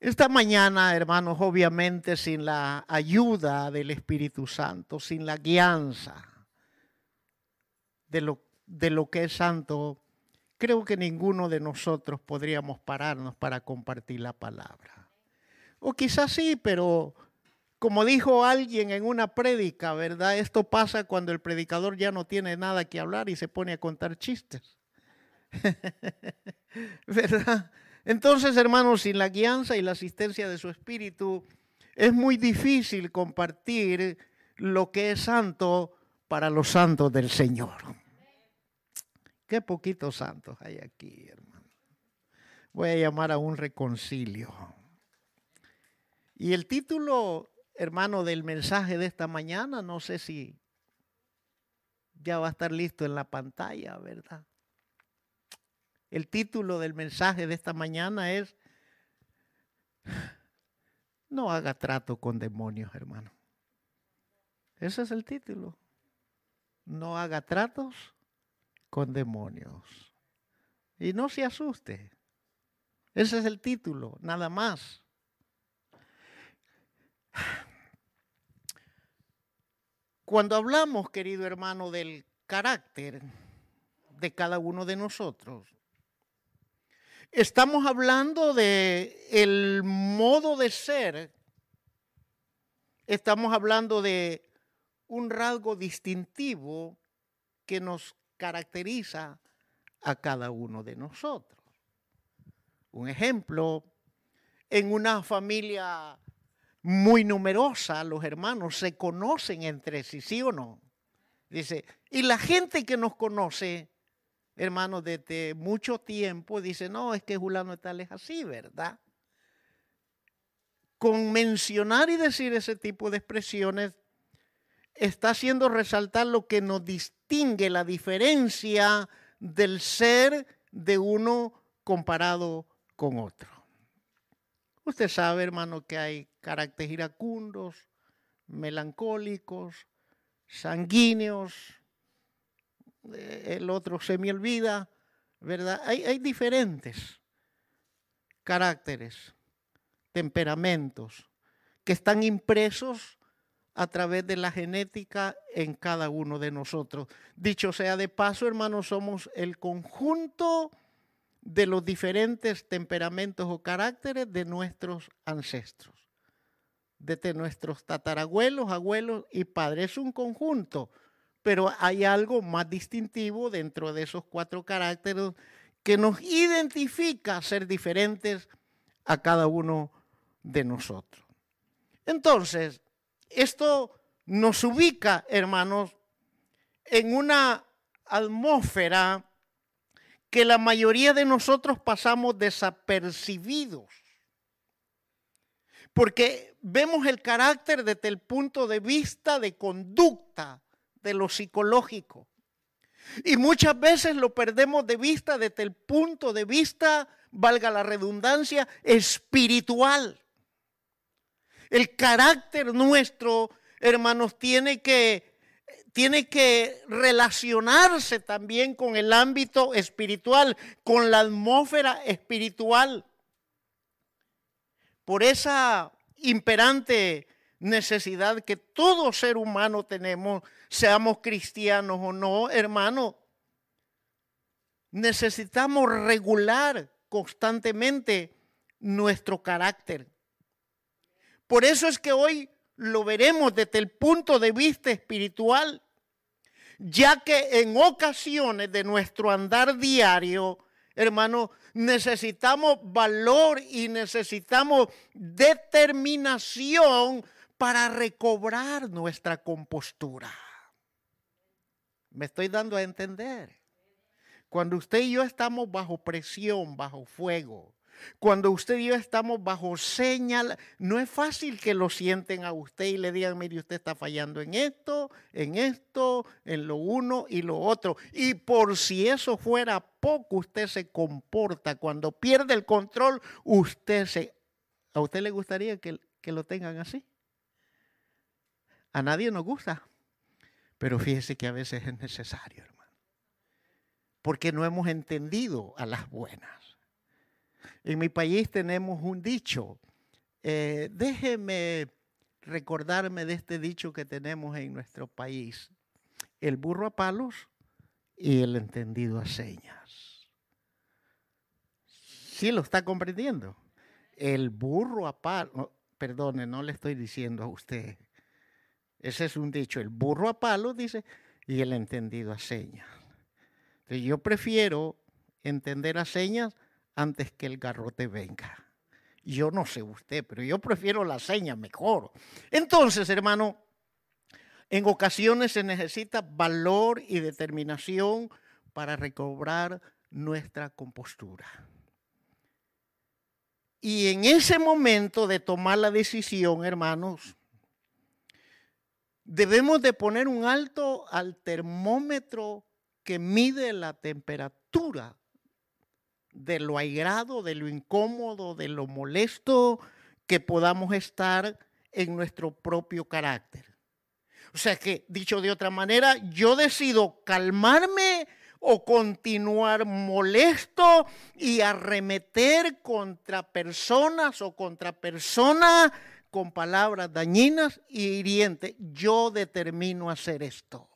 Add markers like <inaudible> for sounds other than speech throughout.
Esta mañana, hermanos, obviamente sin la ayuda del Espíritu Santo, sin la guianza de lo, de lo que es santo, creo que ninguno de nosotros podríamos pararnos para compartir la palabra. O quizás sí, pero como dijo alguien en una prédica, ¿verdad? Esto pasa cuando el predicador ya no tiene nada que hablar y se pone a contar chistes. <laughs> ¿Verdad? Entonces, hermanos, sin la guianza y la asistencia de su espíritu, es muy difícil compartir lo que es santo para los santos del Señor. Qué poquitos santos hay aquí, hermano. Voy a llamar a un reconcilio. Y el título, hermano, del mensaje de esta mañana, no sé si ya va a estar listo en la pantalla, ¿verdad? El título del mensaje de esta mañana es, no haga trato con demonios, hermano. Ese es el título. No haga tratos con demonios. Y no se asuste. Ese es el título, nada más. Cuando hablamos, querido hermano, del carácter de cada uno de nosotros, estamos hablando de el modo de ser. Estamos hablando de un rasgo distintivo que nos caracteriza a cada uno de nosotros. Un ejemplo, en una familia muy numerosa, los hermanos se conocen entre sí, ¿sí o no? Dice, y la gente que nos conoce, hermanos, desde mucho tiempo, dice, no, es que Julano tal es así, ¿verdad? Con mencionar y decir ese tipo de expresiones, está haciendo resaltar lo que nos distingue, la diferencia del ser de uno comparado con otro. Usted sabe, hermano, que hay caracteres iracundos, melancólicos, sanguíneos, el otro se me olvida, ¿verdad? Hay, hay diferentes caracteres, temperamentos, que están impresos a través de la genética en cada uno de nosotros. Dicho sea de paso, hermanos, somos el conjunto de los diferentes temperamentos o caracteres de nuestros ancestros, desde nuestros tatarabuelos, abuelos y padres. Es un conjunto, pero hay algo más distintivo dentro de esos cuatro caracteres que nos identifica ser diferentes a cada uno de nosotros. Entonces, esto nos ubica, hermanos, en una atmósfera que la mayoría de nosotros pasamos desapercibidos. Porque vemos el carácter desde el punto de vista de conducta, de lo psicológico. Y muchas veces lo perdemos de vista desde el punto de vista, valga la redundancia, espiritual. El carácter nuestro, hermanos, tiene que, tiene que relacionarse también con el ámbito espiritual, con la atmósfera espiritual. Por esa imperante necesidad que todo ser humano tenemos, seamos cristianos o no, hermano, necesitamos regular constantemente nuestro carácter. Por eso es que hoy lo veremos desde el punto de vista espiritual, ya que en ocasiones de nuestro andar diario, hermano, necesitamos valor y necesitamos determinación para recobrar nuestra compostura. Me estoy dando a entender. Cuando usted y yo estamos bajo presión, bajo fuego, cuando usted y yo estamos bajo señal, no es fácil que lo sienten a usted y le digan, mire, usted está fallando en esto, en esto, en lo uno y lo otro. Y por si eso fuera poco, usted se comporta. Cuando pierde el control, usted se... ¿A usted le gustaría que, que lo tengan así? A nadie nos gusta. Pero fíjese que a veces es necesario, hermano. Porque no hemos entendido a las buenas. En mi país tenemos un dicho eh, déjeme recordarme de este dicho que tenemos en nuestro país. El burro a palos y el entendido a señas. ¿Sí lo está comprendiendo? El burro a palos, perdone, no le estoy diciendo a usted. Ese es un dicho, el burro a palos dice y el entendido a señas. Entonces yo prefiero entender a señas antes que el garrote venga. Yo no sé usted, pero yo prefiero la seña mejor. Entonces, hermano, en ocasiones se necesita valor y determinación para recobrar nuestra compostura. Y en ese momento de tomar la decisión, hermanos, debemos de poner un alto al termómetro que mide la temperatura de lo airado, de lo incómodo, de lo molesto que podamos estar en nuestro propio carácter. O sea que, dicho de otra manera, yo decido calmarme o continuar molesto y arremeter contra personas o contra personas con palabras dañinas y hirientes. Yo determino hacer esto.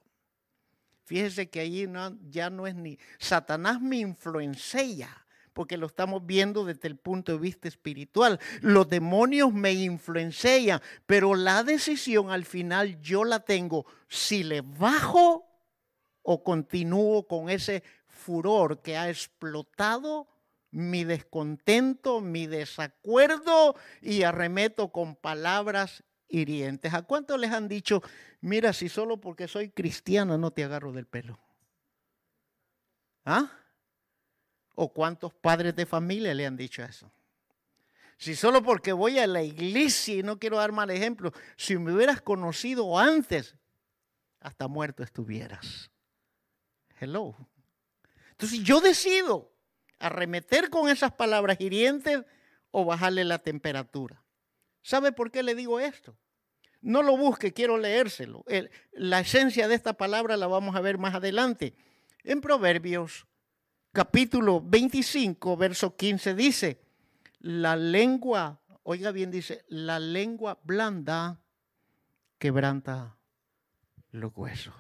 Fíjese que allí ya no es ni Satanás me influencia porque lo estamos viendo desde el punto de vista espiritual. Los demonios me influencian, pero la decisión al final yo la tengo si le bajo o continúo con ese furor que ha explotado mi descontento, mi desacuerdo y arremeto con palabras hirientes. ¿A cuántos les han dicho, mira, si solo porque soy cristiana no te agarro del pelo? ¿Ah? ¿O cuántos padres de familia le han dicho eso? Si solo porque voy a la iglesia y no quiero dar mal ejemplo, si me hubieras conocido antes, hasta muerto estuvieras. Hello. Entonces yo decido arremeter con esas palabras hirientes o bajarle la temperatura. ¿Sabe por qué le digo esto? No lo busque, quiero leérselo. la esencia de esta palabra la vamos a ver más adelante. En Proverbios capítulo 25, verso 15 dice, la lengua, oiga bien, dice, la lengua blanda quebranta los huesos.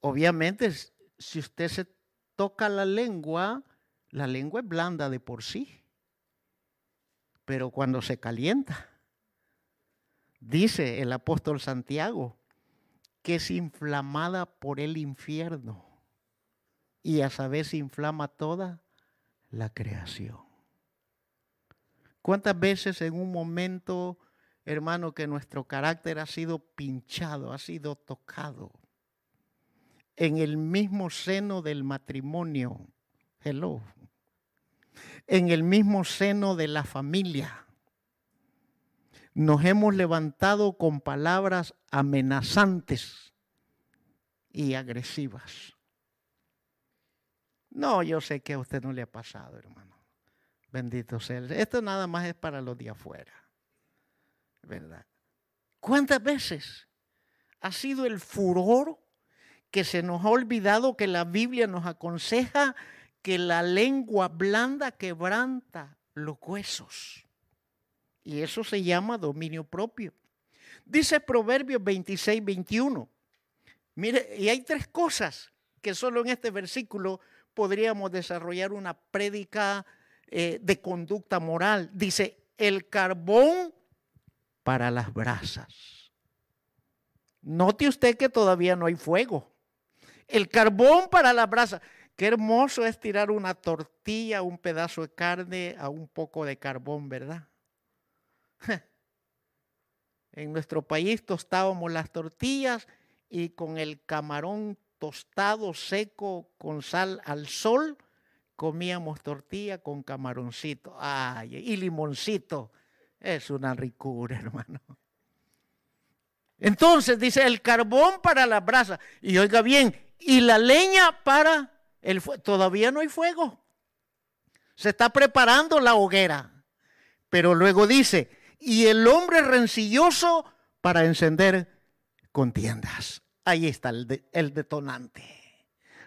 Obviamente, si usted se toca la lengua, la lengua es blanda de por sí, pero cuando se calienta, dice el apóstol Santiago, que es inflamada por el infierno y a saber inflama toda la creación. ¿Cuántas veces en un momento, hermano, que nuestro carácter ha sido pinchado, ha sido tocado? En el mismo seno del matrimonio. Hello. En el mismo seno de la familia. Nos hemos levantado con palabras amenazantes y agresivas. No, yo sé que a usted no le ha pasado, hermano. Bendito sea. Esto nada más es para los de afuera. ¿Verdad? ¿Cuántas veces ha sido el furor que se nos ha olvidado que la Biblia nos aconseja que la lengua blanda quebranta los huesos? Y eso se llama dominio propio. Dice Proverbios 26, 21. Mire, y hay tres cosas que solo en este versículo podríamos desarrollar una prédica eh, de conducta moral. Dice, el carbón para las brasas. Note usted que todavía no hay fuego. El carbón para las brasas. Qué hermoso es tirar una tortilla, un pedazo de carne a un poco de carbón, ¿verdad? <laughs> En nuestro país tostábamos las tortillas y con el camarón tostado seco con sal al sol, comíamos tortilla con camaroncito ay, y limoncito. Es una ricura, <laughs> hermano. Entonces dice el carbón para la brasa. Y oiga bien, y la leña para el fuego. Todavía no hay fuego. Se está preparando la hoguera. Pero luego dice, y el hombre rencilloso para encender contiendas. Ahí está el, detonante.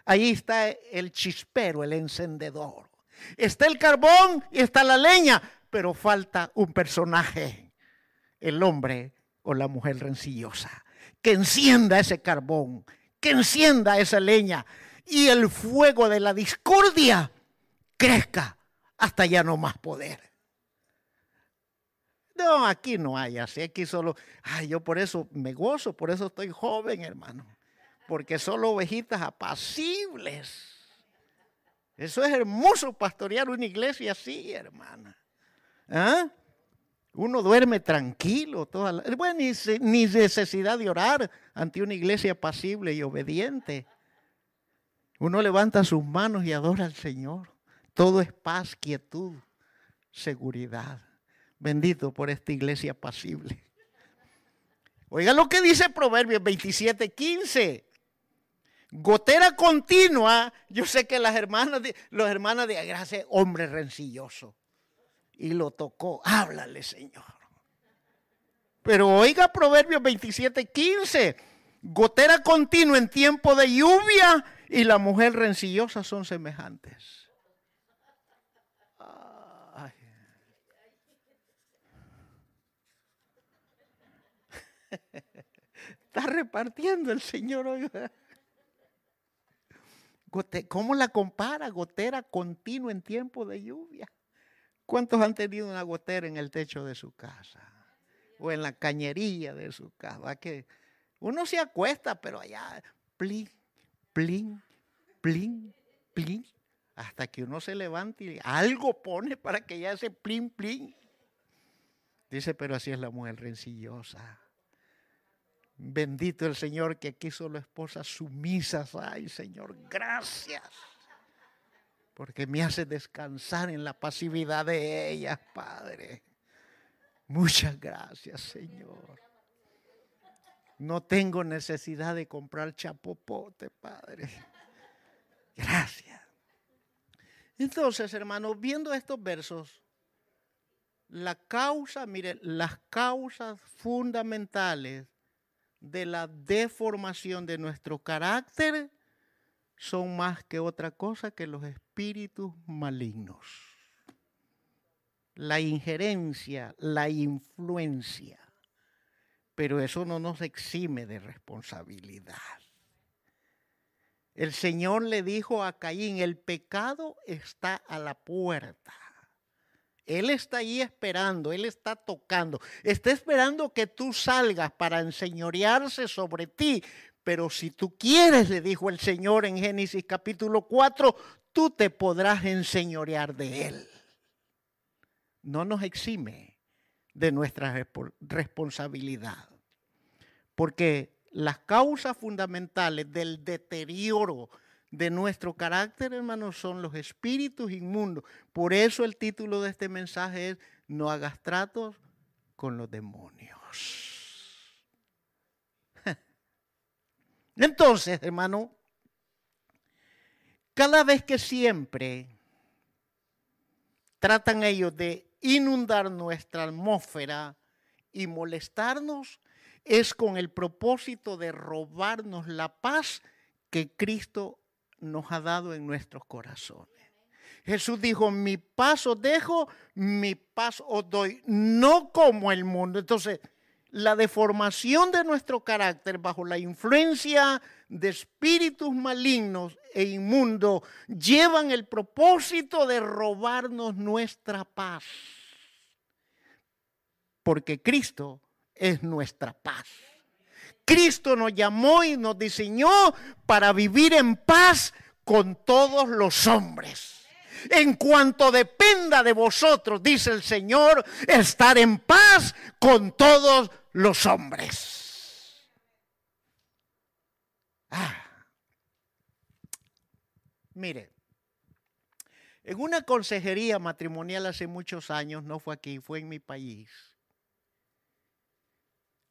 Ahí está el chispero, el encendedor. Está el carbón y está la leña, pero falta un personaje, el hombre o la mujer rencillosa, que encienda ese carbón, que encienda esa leña y el fuego de la discordia crezca hasta ya no más poder. No, aquí no hay así, aquí solo, ay, yo por eso me gozo, por eso estoy joven, hermano, porque solo ovejitas apacibles. Eso es hermoso pastorear una iglesia así, hermana. ¿Ah? Uno duerme tranquilo, toda la, bueno, ni, necesidad de orar ante una iglesia apacible y obediente. Uno levanta sus manos y adora al Señor. Todo es paz, quietud, seguridad. Bendito por esta iglesia apacible. Oiga lo que dice Proverbios 27, 15. Gotera continua. Yo sé que las hermanas los hermanas de gracia, hombre rencilloso. Y lo tocó. Háblale, Señor. Pero oiga Proverbios 27, 15. Gotera continua en tiempo de lluvia y la mujer rencillosa son semejantes. <laughs> Está repartiendo el Señor hoy. ¿Cómo la compara? Gotera continua en tiempo de lluvia. ¿Cuántos han tenido una gotera en el techo de su casa? O en la cañería de su casa. Que uno se acuesta, pero allá, plin, plin, plin, plin, hasta que uno se levante y algo pone para que ya se plin, plin. Dice, pero así es la mujer rencillosa. Bendito el Señor que aquí solo esposas sumisas. Ay, Señor, gracias. Porque me hace descansar en la pasividad de ellas, Padre. Muchas gracias, Señor. No tengo necesidad de comprar chapopote, Padre. Gracias. Entonces, hermanos, viendo estos versos, la causa, mire, las causas fundamentales de la deformación de nuestro carácter son más que otra cosa que los espíritus malignos. La injerencia, la influencia. Pero eso no nos exime de responsabilidad. El Señor le dijo a Caín, el pecado está a la puerta. Él está ahí esperando, Él está tocando, está esperando que tú salgas para enseñorearse sobre ti. Pero si tú quieres, le dijo el Señor en Génesis capítulo 4, tú te podrás enseñorear de Él. No nos exime de nuestra responsabilidad. Porque las causas fundamentales del deterioro de nuestro carácter, hermanos, son los espíritus inmundos. Por eso el título de este mensaje es No hagas tratos con los demonios. Entonces, hermano, cada vez que siempre tratan ellos de inundar nuestra atmósfera y molestarnos, es con el propósito de robarnos la paz que Cristo nos ha dado en nuestros corazones. Jesús dijo, mi paso dejo, mi paso os doy, no como el mundo. Entonces, la deformación de nuestro carácter bajo la influencia de espíritus malignos e inmundos llevan el propósito de robarnos nuestra paz. Porque Cristo es nuestra paz. Cristo nos llamó y nos diseñó para vivir en paz con todos los hombres. En cuanto dependa de vosotros, dice el Señor, estar en paz con todos los hombres. Ah. Mire, en una consejería matrimonial hace muchos años, no fue aquí, fue en mi país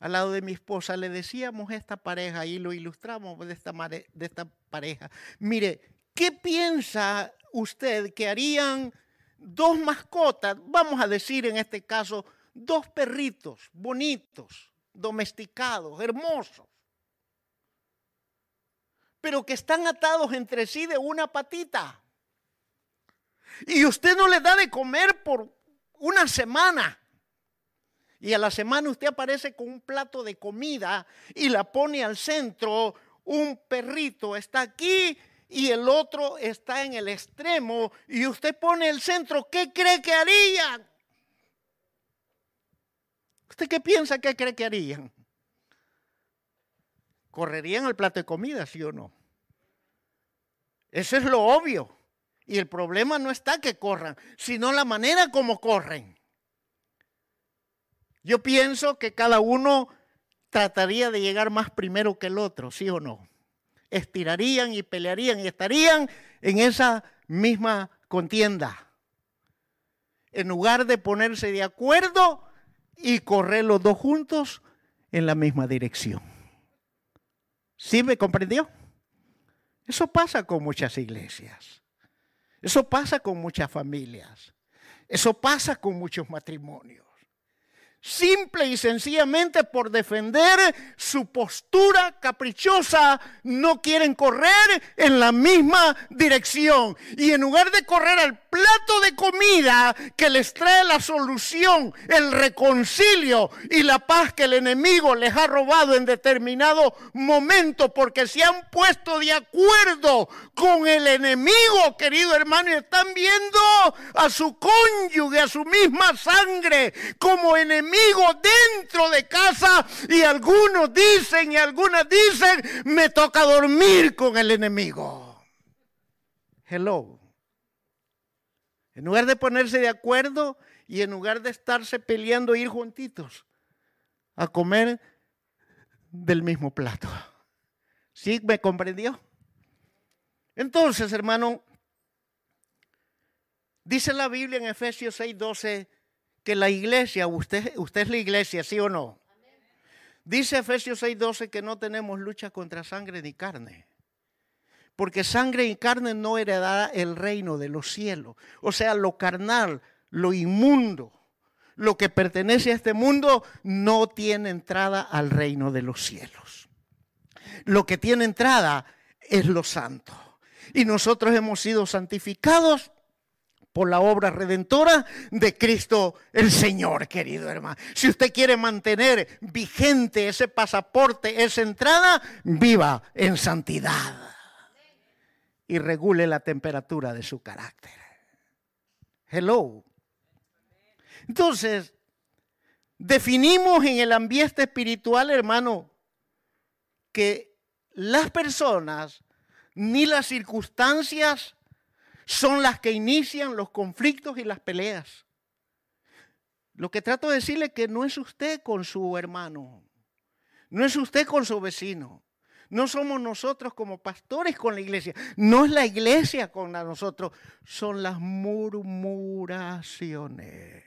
al lado de mi esposa, le decíamos a esta pareja y lo ilustramos de esta, de esta pareja. Mire, ¿qué piensa usted que harían dos mascotas? Vamos a decir en este caso, dos perritos bonitos, domesticados, hermosos, pero que están atados entre sí de una patita. Y usted no les da de comer por una semana. Y a la semana usted aparece con un plato de comida y la pone al centro. Un perrito está aquí y el otro está en el extremo y usted pone el centro. ¿Qué cree que harían? ¿Usted qué piensa que cree que harían? ¿Correrían al plato de comida, sí o no? Eso es lo obvio. Y el problema no está que corran, sino la manera como corren. Yo pienso que cada uno trataría de llegar más primero que el otro, ¿sí o no? Estirarían y pelearían y estarían en esa misma contienda. En lugar de ponerse de acuerdo y correr los dos juntos en la misma dirección. ¿Sí me comprendió? Eso pasa con muchas iglesias. Eso pasa con muchas familias. Eso pasa con muchos matrimonios simple y sencillamente por defender su postura caprichosa, no quieren correr en la misma dirección. Y en lugar de correr al plato de comida que les trae la solución, el reconcilio y la paz que el enemigo les ha robado en determinado momento, porque se han puesto de acuerdo con el enemigo, querido hermano, y están viendo a su cónyuge, a su misma sangre, como enemigo dentro de casa y algunos dicen y algunas dicen, me toca dormir con el enemigo. Hello. En lugar de ponerse de acuerdo y en lugar de estarse peleando, ir juntitos a comer del mismo plato. ¿Sí me comprendió? Entonces, hermano, dice la Biblia en Efesios 6:12 que la iglesia, usted, usted es la iglesia, ¿sí o no? Dice Efesios 6:12 que no tenemos lucha contra sangre ni carne. Porque sangre y carne no heredará el reino de los cielos. O sea, lo carnal, lo inmundo, lo que pertenece a este mundo no tiene entrada al reino de los cielos. Lo que tiene entrada es lo santo. Y nosotros hemos sido santificados por la obra redentora de Cristo el Señor, querido hermano. Si usted quiere mantener vigente ese pasaporte, esa entrada, viva en santidad y regule la temperatura de su carácter. Hello. Entonces, definimos en el ambiente espiritual, hermano, que las personas ni las circunstancias son las que inician los conflictos y las peleas. Lo que trato de decirle es que no es usted con su hermano, no es usted con su vecino, no somos nosotros como pastores con la iglesia, no es la iglesia con nosotros, son las murmuraciones.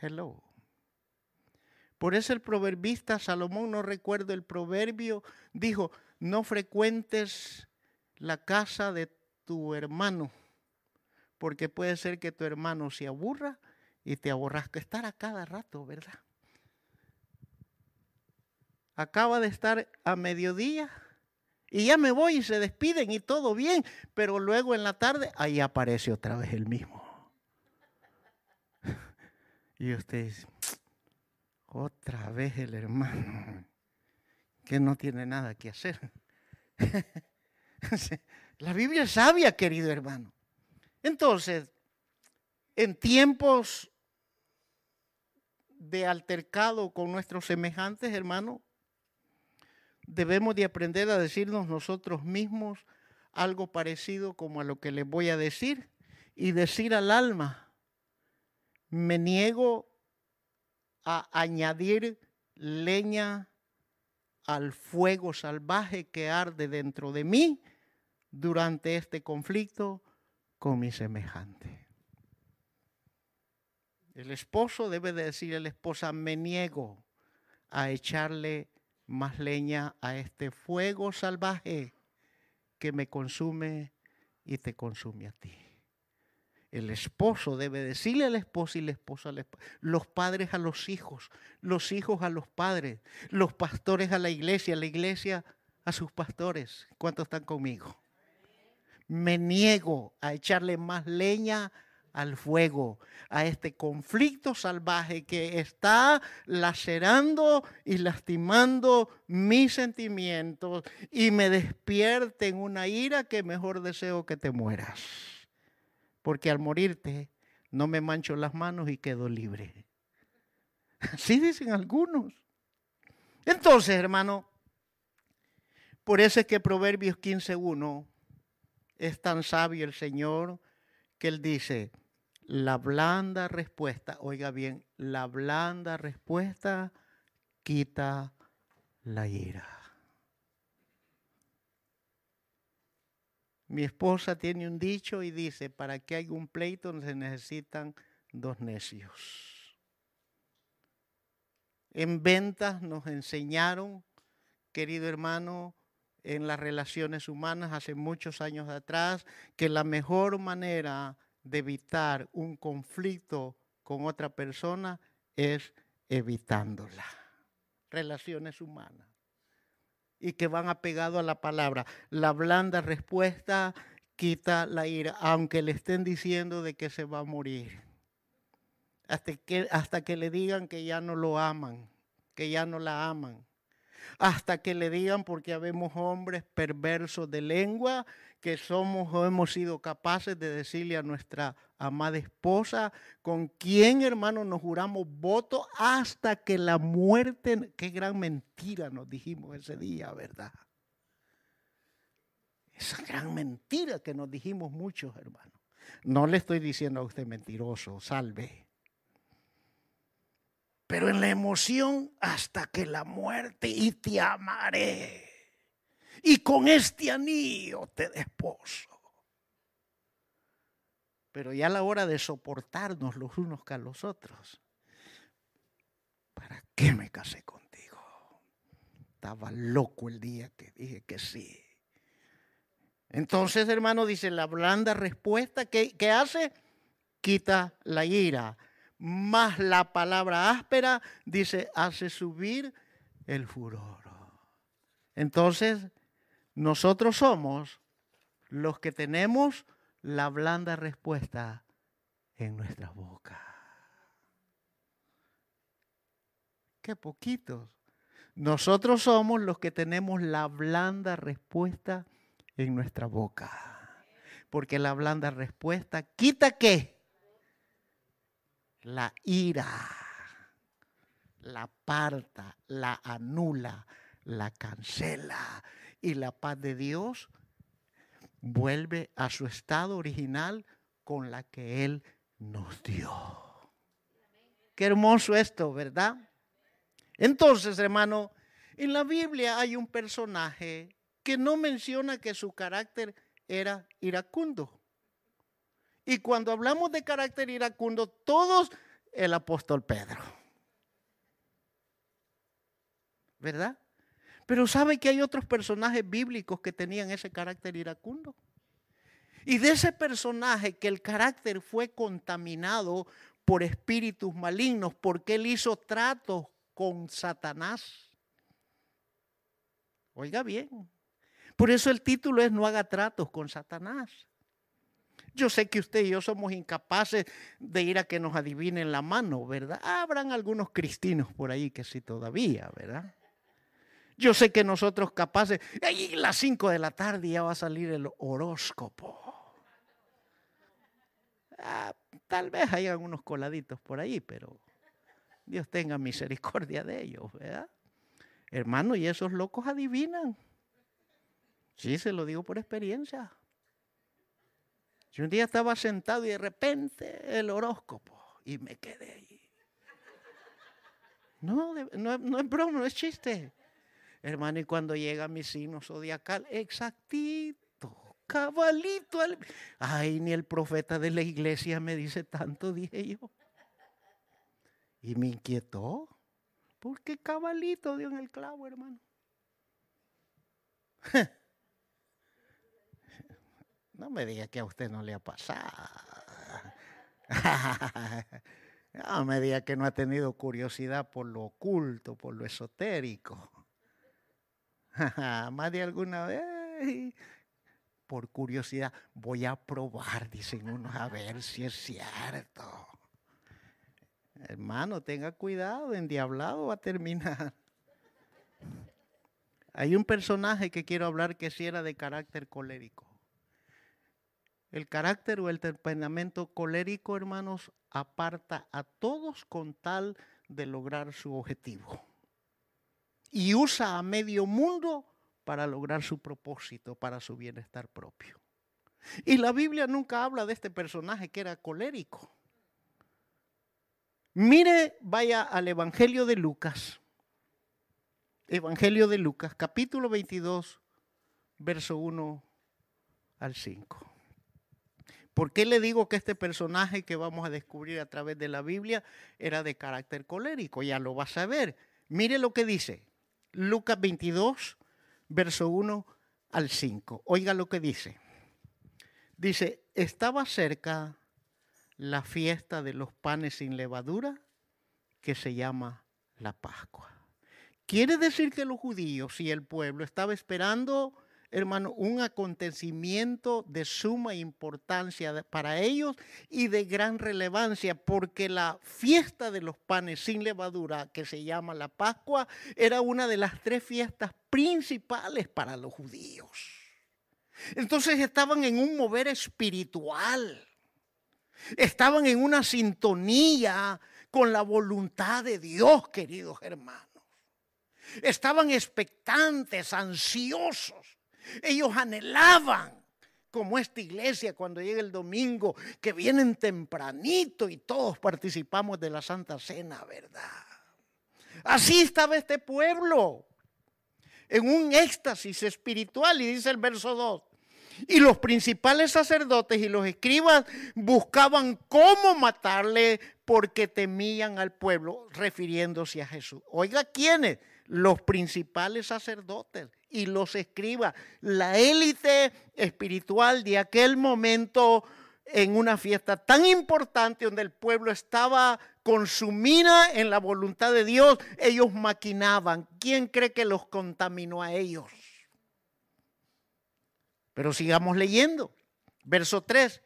Hello. Por eso el proverbista Salomón, no recuerdo el proverbio, dijo, no frecuentes la casa de tu hermano, porque puede ser que tu hermano se aburra y te aborrazca. Estar a cada rato, ¿verdad? Acaba de estar a mediodía y ya me voy y se despiden y todo bien, pero luego en la tarde ahí aparece otra vez el mismo. <laughs> Y usted otra vez el hermano que no tiene nada que hacer. <laughs> La Biblia es sabia, querido hermano. Entonces, en tiempos de altercado con nuestros semejantes, hermano, debemos de aprender a decirnos nosotros mismos algo parecido como a lo que les voy a decir y decir al alma, me niego a añadir leña al fuego salvaje que arde dentro de mí durante este conflicto con mi semejante. El esposo debe de decir a la esposa, me niego a echarle más leña a este fuego salvaje que me consume y te consume a ti. El esposo debe decirle al esposo y la esposa a la esposa. Los padres a los hijos, los hijos a los padres, los pastores a la iglesia, la iglesia a sus pastores. ¿Cuántos están conmigo? me niego a echarle más leña al fuego, a este conflicto salvaje que está lacerando y lastimando mis sentimientos y me despierte en una ira que mejor deseo que te mueras. Porque al morirte no me mancho las manos y quedo libre. Así dicen algunos. Entonces, hermano, por eso es que Proverbios 15.1 es tan sabio el Señor que Él dice, la blanda respuesta, oiga bien, la blanda respuesta quita la ira. Mi esposa tiene un dicho y dice, para que haya un pleito se necesitan dos necios. En ventas nos enseñaron, querido hermano, en las relaciones humanas hace muchos años atrás, que la mejor manera de evitar un conflicto con otra persona es evitándola. Relaciones humanas. Y que van apegado a la palabra. La blanda respuesta quita la ira, aunque le estén diciendo de que se va a morir. Hasta que, hasta que le digan que ya no lo aman, que ya no la aman hasta que le digan, porque habemos hombres perversos de lengua, que somos o hemos sido capaces de decirle a nuestra amada esposa, con quien hermano nos juramos voto hasta que la muerte, qué gran mentira nos dijimos ese día, ¿verdad? Esa gran mentira que nos dijimos muchos hermanos. No le estoy diciendo a usted mentiroso, salve pero en la emoción hasta que la muerte y te amaré. Y con este anillo te desposo. Pero ya a la hora de soportarnos los unos con los otros, ¿para qué me casé contigo? Estaba loco el día que dije que sí. Entonces, hermano, dice la blanda respuesta que, que hace, quita la ira más la palabra áspera, dice, hace subir el furor. Entonces, nosotros somos los que tenemos la blanda respuesta en nuestra boca. Qué poquitos. Nosotros somos los que tenemos la blanda respuesta en nuestra boca. Porque la blanda respuesta quita qué? La ira, la aparta, la anula, la cancela y la paz de Dios vuelve a su estado original con la que Él nos dio. Qué hermoso esto, ¿verdad? Entonces, hermano, en la Biblia hay un personaje que no menciona que su carácter era iracundo. Y cuando hablamos de carácter iracundo, todos el apóstol Pedro. ¿Verdad? Pero sabe que hay otros personajes bíblicos que tenían ese carácter iracundo. Y de ese personaje que el carácter fue contaminado por espíritus malignos, porque él hizo tratos con Satanás. Oiga bien. Por eso el título es No haga tratos con Satanás. Yo sé que usted y yo somos incapaces de ir a que nos adivinen la mano, ¿verdad? Habrán algunos cristinos por ahí que sí todavía, ¿verdad? Yo sé que nosotros capaces, ahí las 5 de la tarde ya va a salir el horóscopo. Ah, tal vez hayan unos coladitos por ahí, pero Dios tenga misericordia de ellos, ¿verdad? Hermano, y esos locos adivinan. Sí, se lo digo por experiencia. Yo un día estaba sentado y de repente el horóscopo y me quedé ahí. No, no, es broma, no es chiste. Hermano, y cuando llega mi signo zodiacal, exactito, cabalito. Ay, ni el profeta de la iglesia me dice tanto, dije yo. Y me inquietó, porque cabalito dio en el clavo, hermano. <laughs> No me diga que a usted no le ha pasado. <laughs> no me diga que no ha tenido curiosidad por lo oculto, por lo esotérico. <laughs> Más de alguna vez. por curiosidad, voy a probar, dicen unos, a ver si es cierto. Hermano, tenga cuidado, endiablado va a terminar. Hay un personaje que quiero hablar que sí era de carácter colérico. El carácter o el temperamento colérico, hermanos, aparta a todos con tal de lograr su objetivo. Y usa a medio mundo para lograr su propósito, para su bienestar propio. Y la Biblia nunca habla de este personaje que era colérico. Mire, vaya al Evangelio de Lucas. Evangelio de Lucas, capítulo 22, verso 1 al 5. ¿Por qué le digo que este personaje que vamos a descubrir a través de la Biblia era de carácter colérico? Ya lo vas a ver. Mire lo que dice. Lucas 22, verso 1 al 5. Oiga lo que dice. Dice, estaba cerca la fiesta de los panes sin levadura que se llama la Pascua. Quiere decir que los judíos y el pueblo estaba esperando hermano, un acontecimiento de suma importancia para ellos y de gran relevancia, porque la fiesta de los panes sin levadura, que se llama la Pascua, era una de las tres fiestas principales para los judíos. Entonces estaban en un mover espiritual, estaban en una sintonía con la voluntad de Dios, queridos hermanos. Estaban expectantes, ansiosos ellos anhelaban, como esta iglesia cuando llega el domingo, que vienen tempranito y todos participamos de la Santa Cena, ¿verdad? Así estaba este pueblo, en un éxtasis espiritual, y dice el verso 2. Y los principales sacerdotes y los escribas buscaban cómo matarle porque temían al pueblo, refiriéndose a Jesús. Oiga, ¿quiénes? Los principales sacerdotes y los escribas, la élite espiritual de aquel momento en una fiesta tan importante donde el pueblo estaba consumida en la voluntad de Dios, ellos maquinaban. ¿Quién cree que los contaminó a ellos? Pero sigamos leyendo. Verso 3.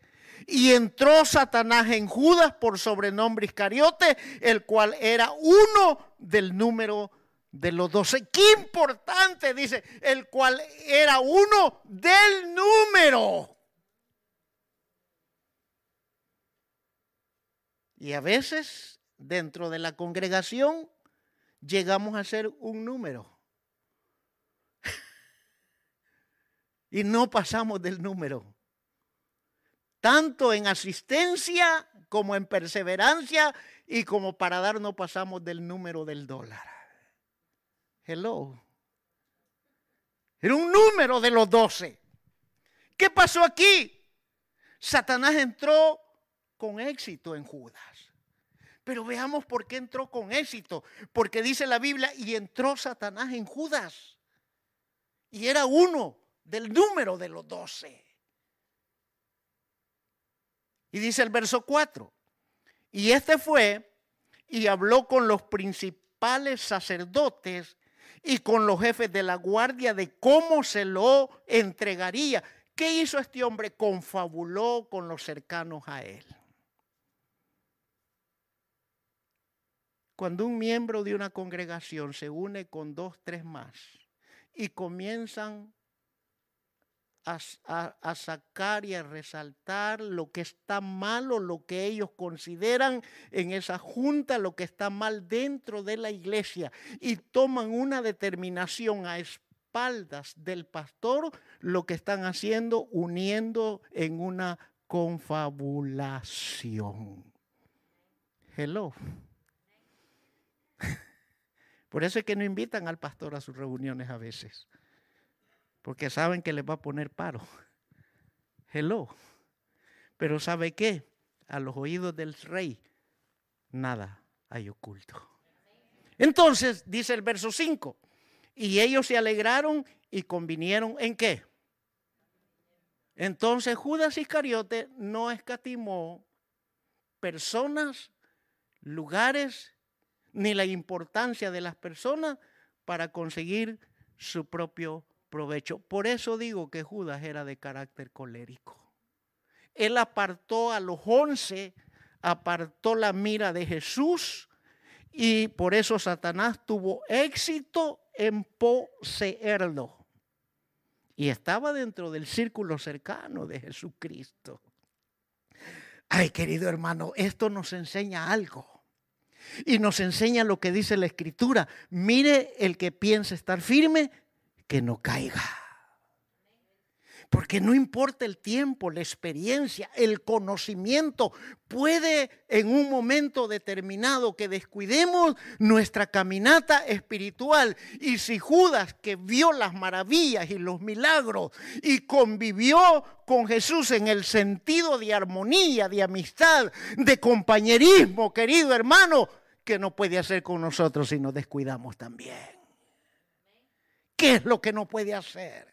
Y entró Satanás en Judas por sobrenombre Iscariote, el cual era uno del número de los doce. Qué importante, dice, el cual era uno del número. Y a veces dentro de la congregación llegamos a ser un número. <laughs> y no pasamos del número. Tanto en asistencia como en perseverancia y como para dar no pasamos del número del dólar. Hello. Era un número de los doce. ¿Qué pasó aquí? Satanás entró con éxito en Judas. Pero veamos por qué entró con éxito. Porque dice la Biblia, y entró Satanás en Judas. Y era uno del número de los doce. Y dice el verso 4. Y este fue y habló con los principales sacerdotes y con los jefes de la guardia de cómo se lo entregaría. ¿Qué hizo este hombre? Confabuló con los cercanos a él. Cuando un miembro de una congregación se une con dos, tres más y comienzan a, sacar y a resaltar lo que está mal o lo que ellos consideran en esa junta, lo que está mal dentro de la iglesia y toman una determinación a espaldas del pastor, lo que están haciendo uniendo en una confabulación. Hello. <laughs> Por eso es que no invitan al pastor a sus reuniones a veces porque saben que les va a poner paro. <laughs> Hello. Pero ¿sabe qué? A los oídos del rey, nada hay oculto. Entonces, dice el verso 5, y ellos se alegraron y convinieron en qué. Entonces Judas Iscariote no escatimó personas, lugares, ni la importancia de las personas para conseguir su propio provecho. Por eso digo que Judas era de carácter colérico. Él apartó a los once, apartó la mira de Jesús y por eso Satanás tuvo éxito en poseerlo. Y estaba dentro del círculo cercano de Jesucristo. Ay, querido hermano, esto nos enseña algo. Y nos enseña lo que dice la escritura. Mire el que piensa estar firme, que no caiga. Porque no importa el tiempo, la experiencia, el conocimiento, puede en un momento determinado que descuidemos nuestra caminata espiritual. Y si Judas, que vio las maravillas y los milagros y convivió con Jesús en el sentido de armonía, de amistad, de compañerismo, querido hermano, que no puede hacer con nosotros si nos descuidamos también. ¿Qué es lo que no puede hacer?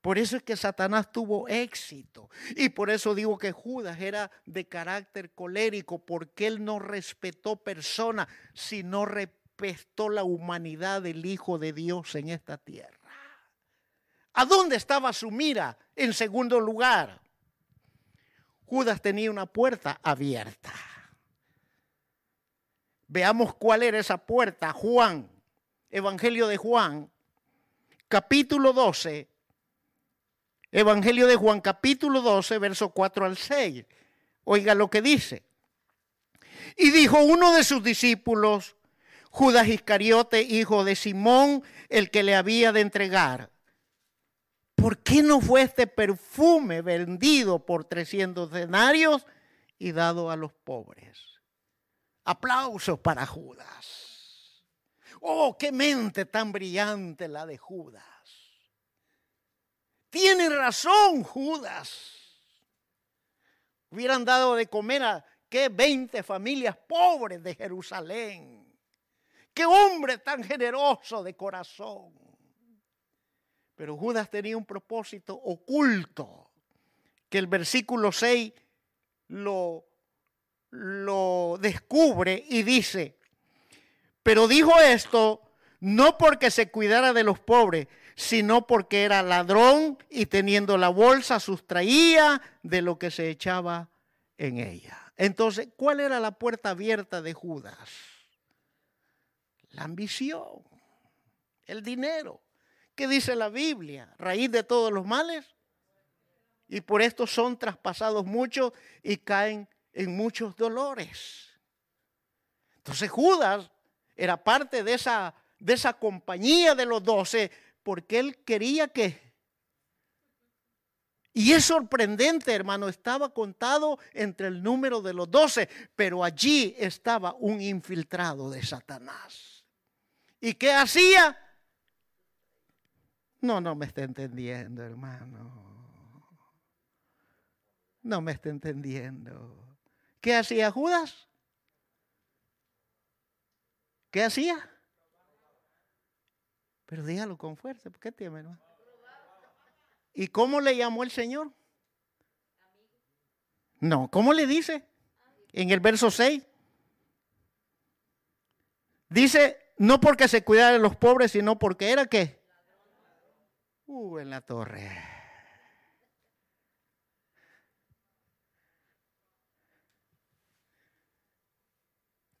Por eso es que Satanás tuvo éxito. Y por eso digo que Judas era de carácter colérico, porque él no respetó persona, sino respetó la humanidad del Hijo de Dios en esta tierra. ¿A dónde estaba su mira? En segundo lugar, Judas tenía una puerta abierta. Veamos cuál era esa puerta. Juan, Evangelio de Juan, capítulo 12 Evangelio de Juan capítulo 12, verso 4 al 6. Oiga lo que dice. Y dijo uno de sus discípulos, Judas Iscariote, hijo de Simón, el que le había de entregar. ¿Por qué no fue este perfume vendido por 300 denarios y dado a los pobres? Aplausos para Judas. Oh, qué mente tan brillante la de Judas. Tiene razón Judas. Hubieran dado de comer a qué 20 familias pobres de Jerusalén. Qué hombre tan generoso de corazón. Pero Judas tenía un propósito oculto que el versículo 6 lo, lo descubre y dice, pero dijo esto no porque se cuidara de los pobres, sino porque era ladrón y teniendo la bolsa sustraía de lo que se echaba en ella. Entonces, ¿cuál era la puerta abierta de Judas? La ambición, el dinero. ¿Qué dice la Biblia? Raíz de todos los males. Y por esto son traspasados muchos y caen en muchos dolores. Entonces Judas era parte de esa, de esa compañía de los doce porque él quería que... Y es sorprendente, hermano, estaba contado entre el número de los doce, pero allí estaba un infiltrado de Satanás. ¿Y qué hacía? No, no me está entendiendo, hermano. No me está entendiendo. ¿Qué hacía Judas? ¿Qué hacía? Pero dígalo con fuerza, ¿por qué teme, hermano? ¿Y cómo le llamó el Señor? No, ¿cómo le dice? En el verso 6. Dice, no porque se cuidara de los pobres, sino porque era qué? Uh, en la torre.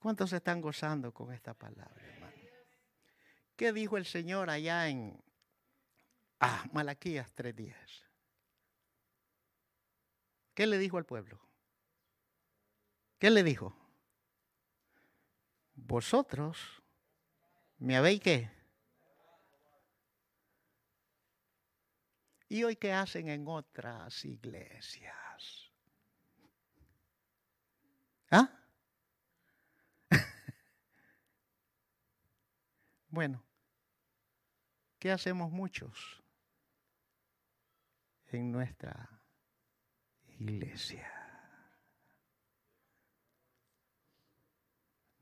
¿Cuántos están gozando con esta palabra? ¿Qué dijo el Señor allá en ah, Malaquías 3.10? ¿Qué le dijo al pueblo? ¿Qué le dijo? Vosotros me habéis qué? ¿Y hoy qué hacen en otras iglesias? ¿Ah? Bueno, ¿Qué hacemos muchos en nuestra iglesia?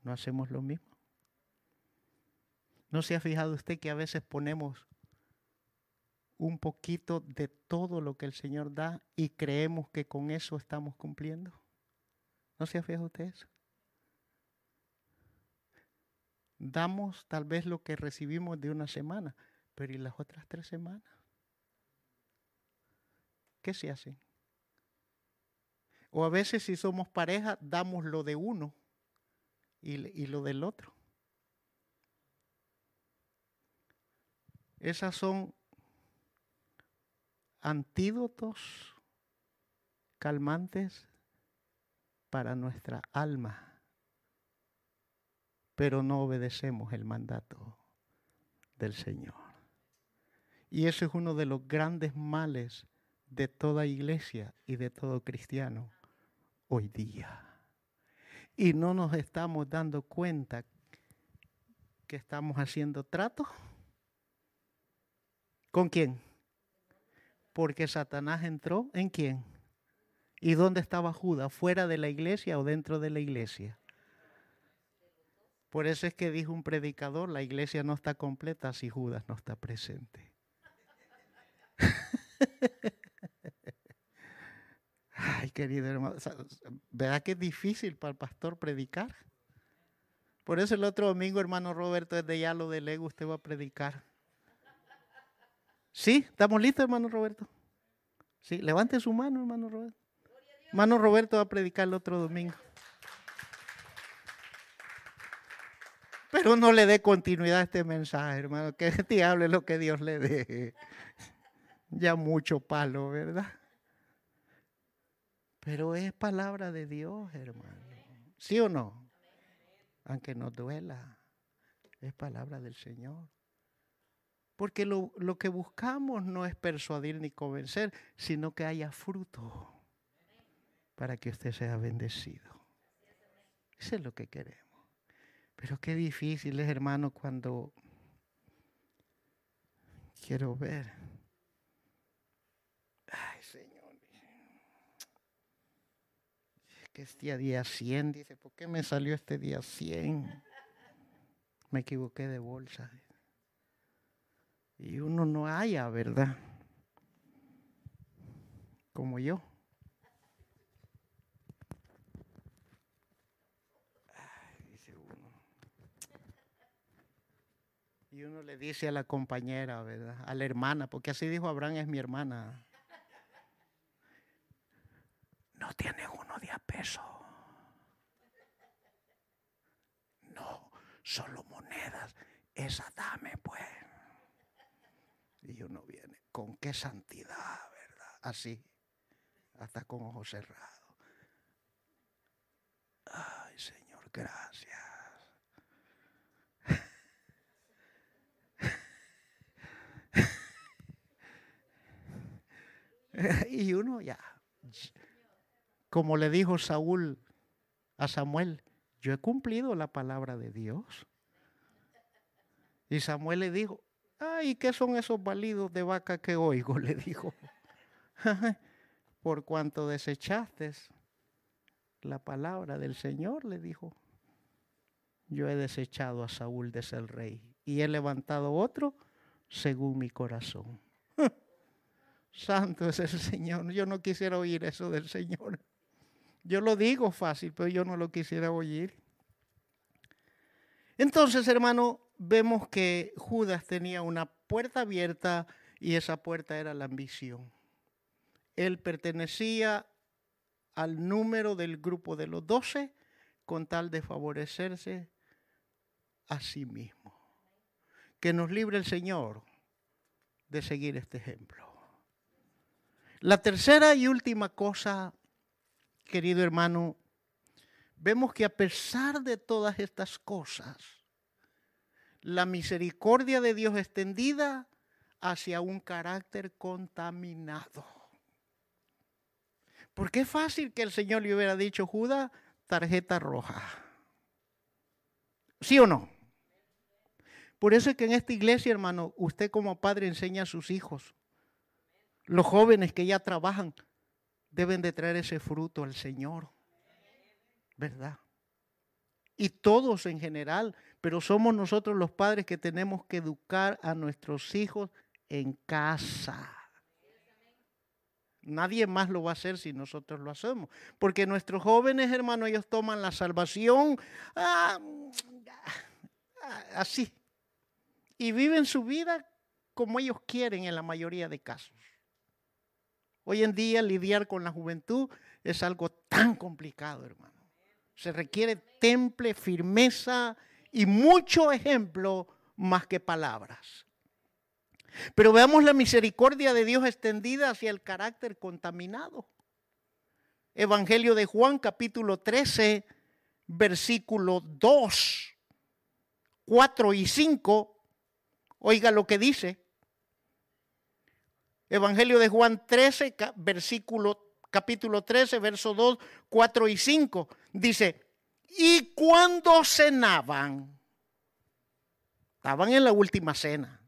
¿No hacemos lo mismo? ¿No se ha fijado usted que a veces ponemos un poquito de todo lo que el Señor da y creemos que con eso estamos cumpliendo? ¿No se ha fijado usted eso? Damos tal vez lo que recibimos de una semana, Pero ¿y las otras tres semanas? ¿Qué se hace? O a veces si somos pareja, damos lo de uno y, y lo del otro. Esas son antídotos calmantes para nuestra alma, pero no obedecemos el mandato del Señor. Y eso es uno de los grandes males de toda iglesia y de todo cristiano hoy día. Y no nos estamos dando cuenta que estamos haciendo trato. ¿Con quién? Porque Satanás entró en quién? ¿Y dónde estaba Judas? ¿Fuera de la iglesia o dentro de la iglesia? Por eso es que dijo un predicador, la iglesia no está completa si Judas no está presente. <laughs> Ay, querido hermano, ¿verdad que es difícil para el pastor predicar? Por eso el otro domingo, hermano Roberto, desde ya lo delego, usted va a predicar. ¿Sí? ¿Estamos listos, hermano Roberto? Sí, levante su mano, hermano Roberto. Hermano Roberto va a predicar el otro domingo. Pero no le dé continuidad a este mensaje, hermano, que <laughs> te hable lo que Dios le dé. Ya mucho palo, ¿verdad? Pero es palabra de Dios, hermano. ¿Sí o no? Aunque nos duela, es palabra del Señor. Porque lo, lo, que buscamos no es persuadir ni convencer, sino que haya fruto para que usted sea bendecido. Eso es lo que queremos. Pero qué difícil es, hermano, cuando quiero ver. Ay, Señor. Es que este día 100, dice, ¿por qué me salió este día 100? Me equivoqué de bolsa. Y uno no haya, ¿verdad? Como yo. dice uno. Y uno le dice a la compañera, ¿verdad? A la hermana, porque así dijo Abraham, es mi hermana. No tiene uno de a peso. No, solo monedas. Esa dame, pues. Y uno viene, ¿con qué santidad, verdad? Así, hasta con ojos cerrados. Ay, Señor, gracias. <laughs> y uno ya, como le dijo Saúl a Samuel, yo he cumplido la palabra de Dios. Y Samuel le dijo, ay, ¿qué son esos balidos de vaca que oigo? <laughs> Le dijo, <laughs> por cuanto desechaste la palabra del Señor, le dijo, yo he desechado a Saúl de ser rey y he levantado otro según mi corazón. Santo es el Señor. Yo no quisiera oír eso del Señor. Yo lo digo fácil, pero yo no lo quisiera oír. Entonces, hermano, vemos que Judas tenía una puerta abierta y esa puerta era la ambición. Él pertenecía al número del grupo de los doce con tal de favorecerse a sí mismo. Que nos libre el Señor de seguir este ejemplo. La tercera y última cosa, querido hermano, vemos que a pesar de todas estas cosas, la misericordia de Dios extendida hacia un carácter contaminado. Porque es fácil que el Señor le hubiera dicho, Judas, tarjeta roja. ¿Sí o no? Por eso es que en esta iglesia, hermano, usted como padre enseña a sus hijos los jóvenes que ya trabajan deben de traer ese fruto al Señor. ¿Verdad? Y todos en general, pero somos nosotros los padres que tenemos que educar a nuestros hijos en casa. Nadie más lo va a hacer si nosotros lo hacemos. Porque nuestros jóvenes, hermanos, ellos toman la salvación ah, así. Y viven su vida como ellos quieren en la mayoría de casos. Hoy en día lidiar con la juventud es algo tan complicado, hermano. Se requiere temple, firmeza y mucho ejemplo más que palabras. Pero veamos la misericordia de Dios extendida hacia el carácter contaminado. Evangelio de Juan capítulo 13, versículo 2, 4 y 5. Oiga lo que dice. Evangelio de Juan 13, versículo, capítulo 13, verso 2, 4 y 5. Dice, y cuando cenaban, estaban en la última cena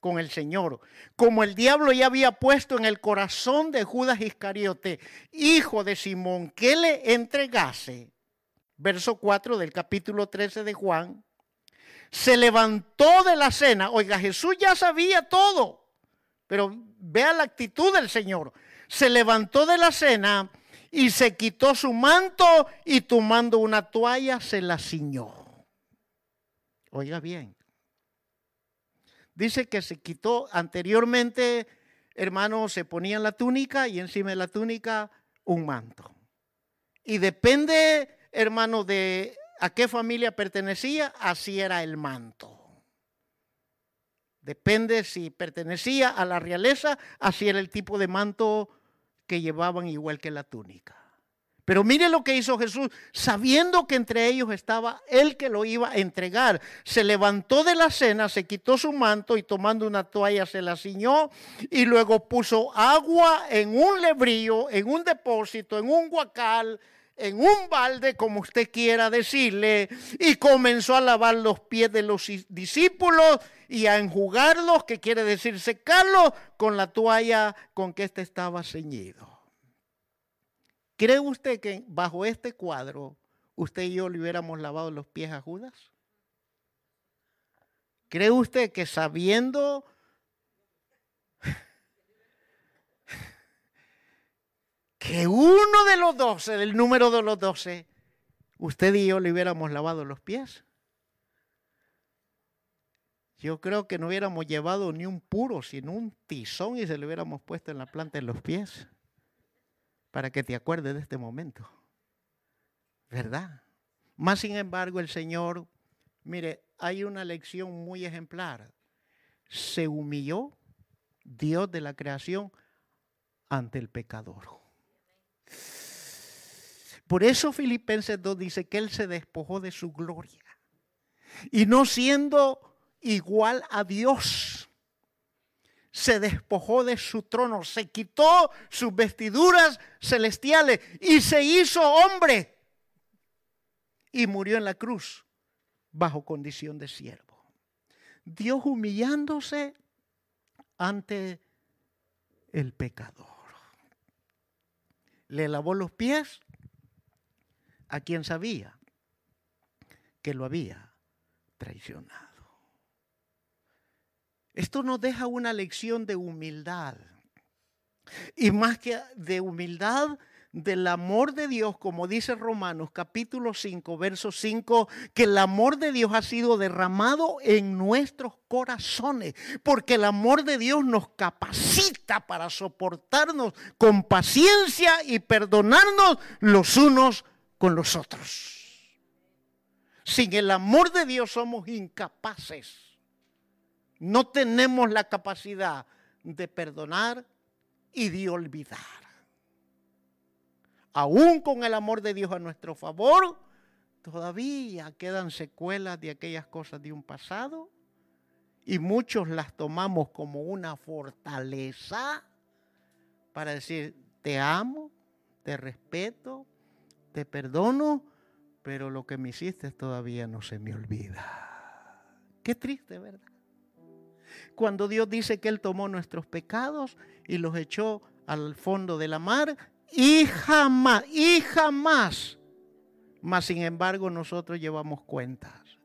con el Señor, como el diablo ya había puesto en el corazón de Judas Iscariote, hijo de Simón, que le entregase, verso 4 del capítulo 13 de Juan, se levantó de la cena. Oiga, Jesús ya sabía todo, pero vea la actitud del Señor. Se levantó de la cena y se quitó su manto y tomando una toalla se la ciñó. Oiga bien. Dice que se quitó anteriormente, hermano, se ponía la túnica y encima de la túnica un manto. Y depende, hermano, de a qué familia pertenecía, así era el manto. Depende si pertenecía a la realeza, así era el tipo de manto que llevaban igual que la túnica. Pero mire lo que hizo Jesús, sabiendo que entre ellos estaba el que lo iba a entregar. Se levantó de la cena, se quitó su manto y tomando una toalla se la ciñó y luego puso agua en un lebrillo, en un depósito, en un guacal, en un balde, como usted quiera decirle, y comenzó a lavar los pies de los discípulos y a enjugarlos, que quiere decir secarlos, con la toalla con que éste estaba ceñido. ¿Cree usted que bajo este cuadro usted y yo le hubiéramos lavado los pies a Judas? ¿Cree usted que sabiendo <laughs> que uno de los doce, del número de los doce, usted y yo le hubiéramos lavado los pies? Yo creo que no hubiéramos llevado ni un puro, sino un tizón y se le hubiéramos puesto en la planta de los pies para que te acuerdes de este momento. ¿Verdad? Más sin embargo, el Señor, mire, hay una lección muy ejemplar. Se humilló Dios de la creación ante el pecador. Por eso Filipenses 2 dice que Él se despojó de su gloria. Y no siendo igual a Dios, se despojó de su trono, se quitó sus vestiduras celestiales y se hizo hombre. Y murió en la cruz bajo condición de siervo. Dios humillándose ante el pecador. Le lavó los pies a quien sabía que lo había traicionado. Esto nos deja una lección de humildad. Y más que de humildad, del amor de Dios, como dice Romanos capítulo 5, verso 5, que el amor de Dios ha sido derramado en nuestros corazones, porque el amor de Dios nos capacita para soportarnos con paciencia y perdonarnos los unos con los otros. Sin el amor de Dios somos incapaces no tenemos la capacidad de perdonar y de olvidar. Aún con el amor de Dios a nuestro favor, todavía quedan secuelas de aquellas cosas de un pasado y muchos las tomamos como una fortaleza para decir, te amo, te respeto, te perdono, pero lo que me hiciste todavía no se me olvida. Qué triste, ¿verdad? Cuando Dios dice que Él tomó nuestros pecados y los echó al fondo de la mar y jamás, y jamás, mas sin embargo nosotros llevamos cuentas.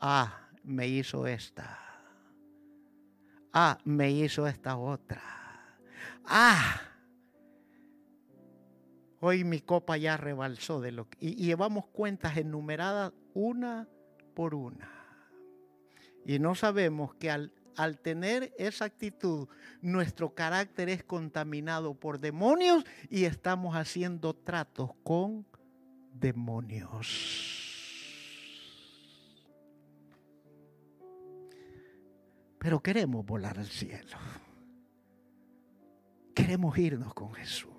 Ah, me hizo esta. Ah, me hizo esta otra. Ah, hoy mi copa ya rebalsó de lo que... Y, llevamos cuentas enumeradas una por una. Y no sabemos que al al tener esa actitud, nuestro carácter es contaminado por demonios y estamos haciendo tratos con demonios. Pero queremos volar al cielo. Queremos irnos con Jesús.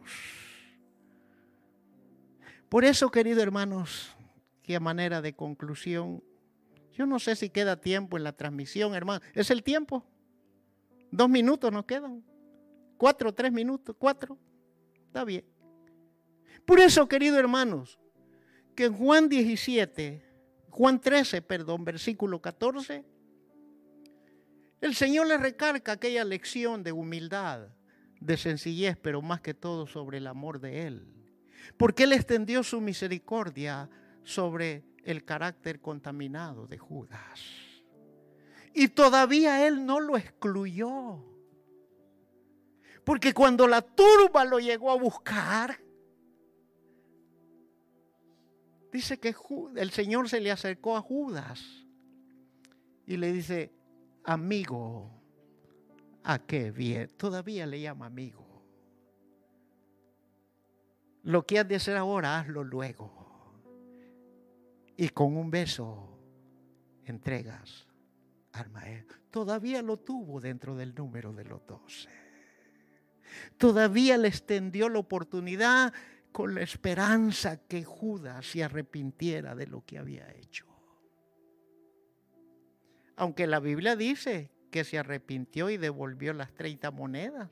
Por eso, queridos hermanos, que a manera de conclusión, yo no sé si queda tiempo en la transmisión, hermano. ¿Es el tiempo? Dos minutos nos quedan. Cuatro, tres minutos, cuatro. Está bien. Por eso, queridos hermanos, que en Juan 17, Juan 13, perdón, versículo 14, el Señor le recarga aquella lección de humildad, de sencillez, pero más que todo sobre el amor de Él. Porque Él extendió su misericordia sobre el carácter contaminado de Judas. Y todavía Él no lo excluyó. Porque cuando la turba lo llegó a buscar, dice que el Señor se le acercó a Judas y le dice, amigo, ¿a qué bien? Todavía le llama amigo. Lo que has de hacer ahora, hazlo luego. Y con un beso entregas al. Todavía lo tuvo dentro del número de los doce. Todavía le extendió la oportunidad con la esperanza que Judas se arrepintiera de lo que había hecho. Aunque la Biblia dice que se arrepintió y devolvió las 30 monedas,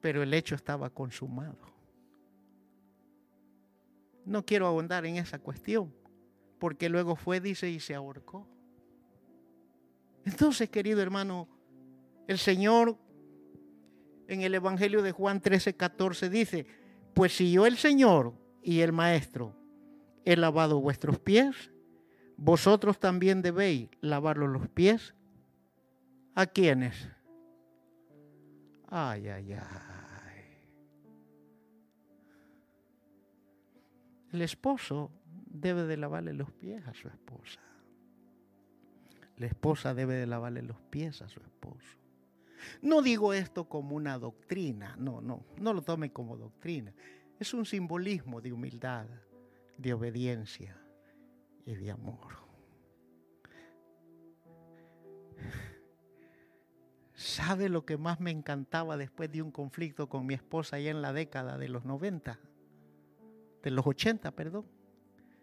pero el hecho estaba consumado. No quiero ahondar en esa cuestión, porque luego fue, dice, y se ahorcó. Entonces, querido hermano, el Señor en el Evangelio de Juan 13, 14 dice, pues si yo el Señor y el Maestro he lavado vuestros pies, vosotros también debéis lavarlos los pies. ¿A quiénes? Ay, ay, ay. El esposo debe de lavarle los pies a su esposa. La esposa debe de lavarle los pies a su esposo. No digo esto como una doctrina, no, no, no lo tome como doctrina. Es un simbolismo de humildad, de obediencia y de amor. ¿Sabe lo que más me encantaba después de un conflicto con mi esposa allá en la década de los 90? De los 80, perdón.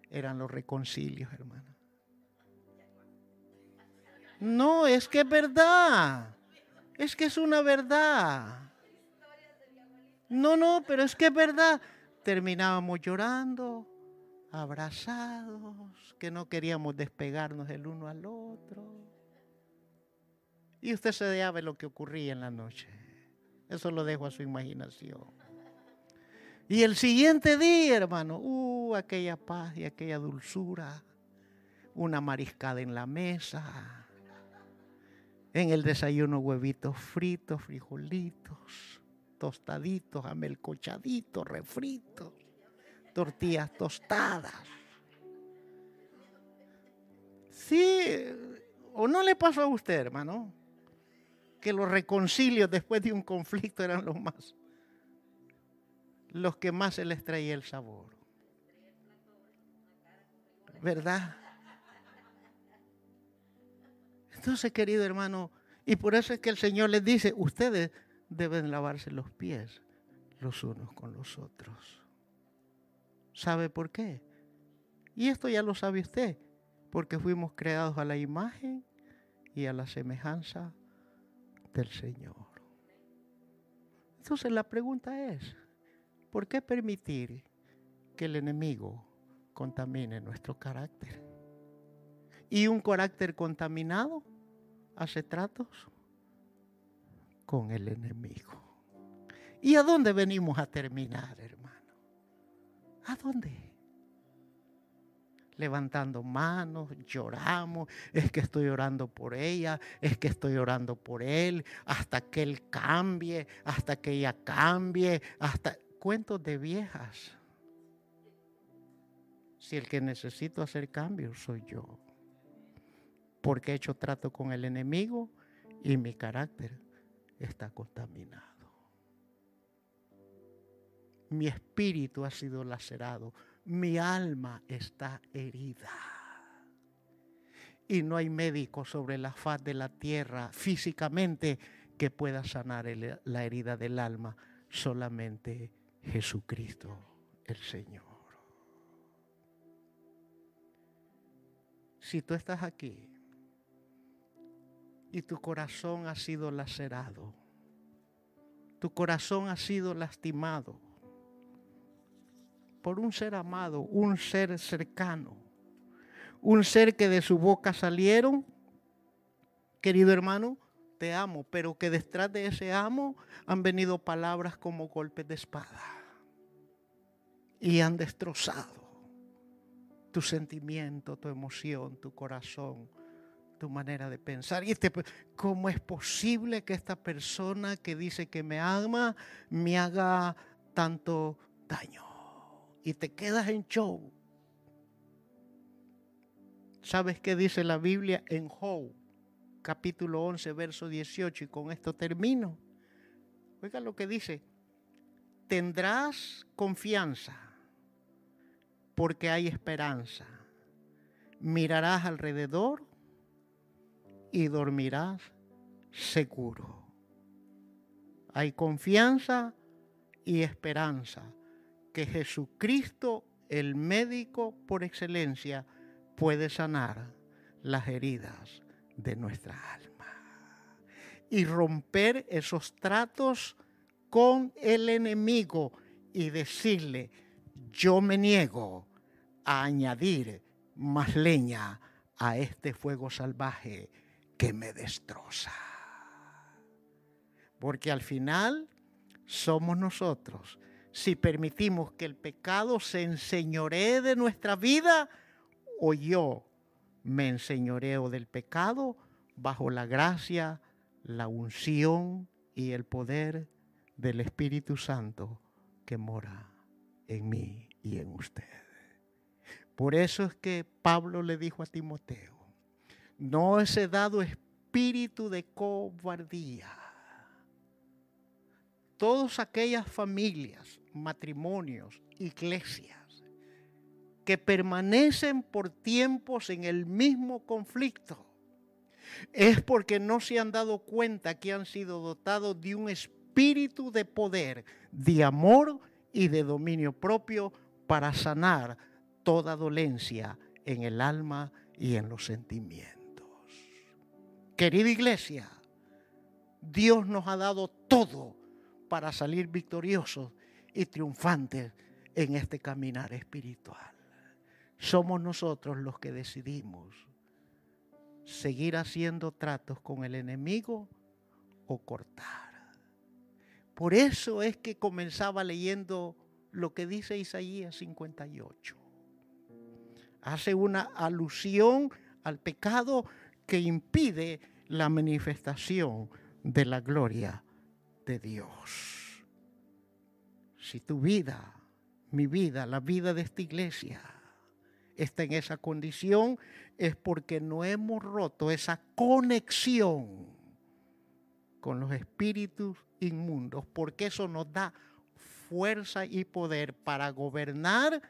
Eran los reconcilios, hermano. No, es que es verdad. Es que es una verdad. No, no, pero es que es verdad. Terminábamos llorando, abrazados, que no queríamos despegarnos el uno al otro. Y usted se de lo que ocurría en la noche. Eso lo dejo a su imaginación. Y el siguiente día, hermano, uh, aquella paz y aquella dulzura, una mariscada en la mesa, en el desayuno huevitos fritos, frijolitos, tostaditos, amelcochaditos, refritos, tortillas tostadas. Sí, ¿o no le pasó a usted, hermano? Que los reconcilios después de un conflicto eran los más, los que más se les traía el sabor. ¿Verdad? Entonces, querido hermano, y por eso es que el Señor les dice, ustedes deben lavarse los pies los unos con los otros. ¿Sabe por qué? Y esto ya lo sabe usted, porque fuimos creados a la imagen y a la semejanza del Señor. Entonces la pregunta es, ¿por qué permitir que el enemigo contamine nuestro carácter? Y un carácter contaminado hace tratos con el enemigo. ¿Y a dónde venimos a terminar, hermano? ¿A dónde? Levantando manos, lloramos, es que estoy orando por ella, es que estoy orando por él, hasta que él cambie, hasta que ella cambie, hasta cuentos de viejas. Si el que necesito hacer cambios soy yo porque he hecho trato con el enemigo y mi carácter está contaminado. Mi espíritu ha sido lacerado, mi alma está herida. Y no hay médico sobre la faz de la tierra físicamente que pueda sanar la herida del alma, solamente Jesucristo el Señor. Si tú estás aquí y tu corazón ha sido lacerado, tu corazón ha sido lastimado por un ser amado, un ser cercano, un ser que de su boca salieron, querido hermano, te amo, pero que detrás de ese amo han venido palabras como golpes de espada y han destrozado tu sentimiento, tu emoción, tu corazón, tu manera de pensar. Y este, ¿cómo es posible que esta persona que dice que me ama me haga tanto daño? Y te quedas en show. ¿Sabes qué dice la Biblia en Job, capítulo 11, verso 18? Y con esto termino. Oiga lo que dice. Tendrás confianza porque hay esperanza. Mirarás alrededor y dormirás seguro. Hay confianza y esperanza que Jesucristo, el médico por excelencia, puede sanar las heridas de nuestra alma y romper esos tratos con el enemigo y decirle, yo me niego a añadir más leña a este fuego salvaje que me destroza. Porque al final somos nosotros. Si permitimos que el pecado se enseñoree de nuestra vida o yo me enseñoreo del pecado bajo la gracia, la unción y el poder del Espíritu Santo que mora en mí y en usted. Por eso es que Pablo le dijo a Timoteo, no ese dado espíritu de cobardía. Todas aquellas familias, matrimonios, iglesias que permanecen por tiempos en el mismo conflicto, es porque no se han dado cuenta que han sido dotados de un espíritu de poder, de amor y de dominio propio para sanar toda dolencia en el alma y en los sentimientos. Querida iglesia, Dios nos ha dado todo para salir victoriosos y triunfantes en este caminar espiritual. Somos nosotros los que decidimos seguir haciendo tratos con el enemigo o cortar. Por eso es que comenzaba leyendo lo que dice Isaías 58. Hace una alusión al pecado que impide la manifestación de la gloria de Dios. Si tu vida, mi vida, la vida de esta iglesia está en esa condición, es porque no hemos roto esa conexión con los espíritus inmundos, porque eso nos da fuerza y poder para gobernar,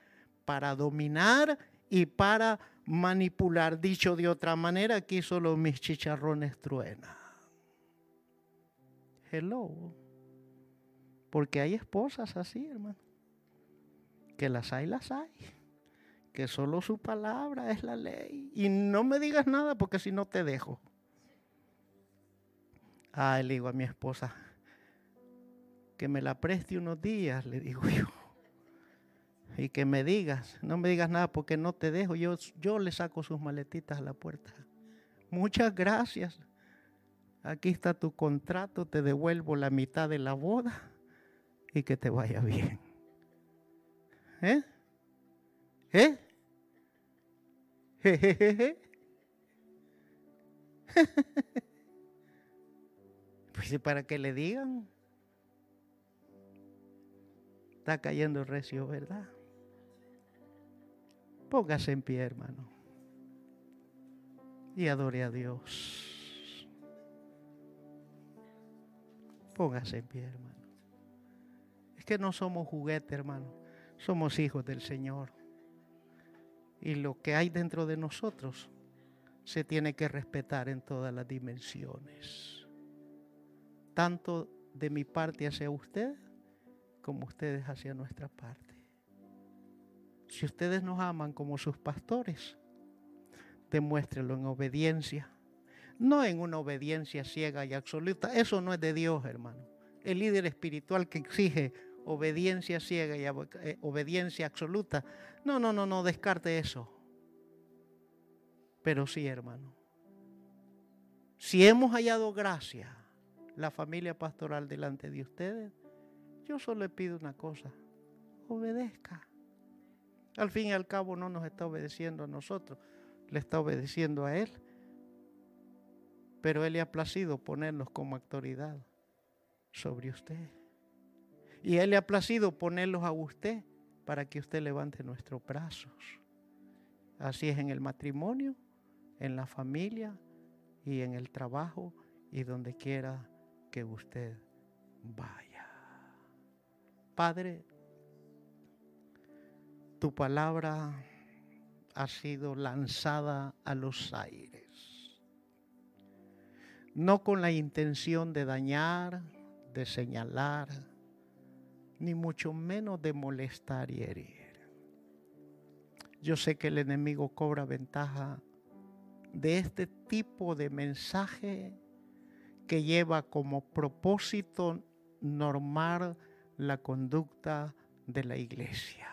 para dominar y para manipular. Dicho de otra manera, aquí solo mis chicharrones truenan. Hello. Porque hay esposas así, hermano. Que las hay, las hay. Que solo su palabra es la ley. Y no me digas nada porque si no te dejo. Ah, le digo a mi esposa que me la preste unos días, le digo yo y que me digas, no me digas nada porque no te dejo, yo, yo le saco sus maletitas a la puerta. Muchas gracias. Aquí está tu contrato, te devuelvo la mitad de la boda y que te vaya bien. ¿Eh? ¿Eh? <laughs> pues para que le digan, está cayendo recio, ¿verdad? Póngase en pie, hermano. Y adore a Dios. Póngase en pie, hermano. Es que no somos juguete, hermano. Somos hijos del Señor. Y lo que hay dentro de nosotros se tiene que respetar en todas las dimensiones. Tanto de mi parte hacia usted como ustedes hacia nuestra parte. Si ustedes nos aman como sus pastores, demuéstrenlo en obediencia. No en una obediencia ciega y absoluta. Eso no es de Dios, hermano. El líder espiritual que exige obediencia ciega y eh, obediencia absoluta. No, no, no, no, descarte eso. Pero sí, hermano. Si hemos hallado gracia, la familia pastoral delante de ustedes, yo solo le pido una cosa, obedezca. Al fin y al cabo no nos está obedeciendo a nosotros, le está obedeciendo a Él. Pero Él le ha placido ponernos como autoridad sobre usted. Y Él le ha placido ponerlos a usted para que usted levante nuestros brazos. Así es en el matrimonio, en la familia y en el trabajo y donde quiera que usted vaya. Padre, tu palabra ha sido lanzada a los aires, no con la intención de dañar, de señalar, ni mucho menos de molestar y herir. Yo sé que el enemigo cobra ventaja de este tipo de mensaje que lleva como propósito normar la conducta de la iglesia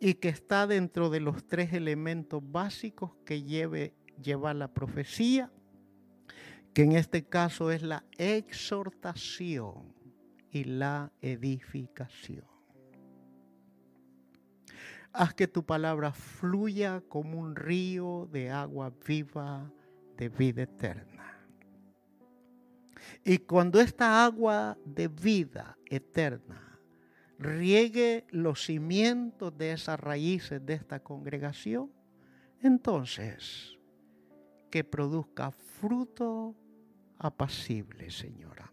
y que está dentro de los tres elementos básicos que lleva la profecía, que en este caso es la exhortación y la edificación. Haz que tu palabra fluya como un río de agua viva de vida eterna. Y cuando esta agua de vida eterna riegue los cimientos de esas raíces de esta congregación, entonces que produzca fruto apacible, Señora.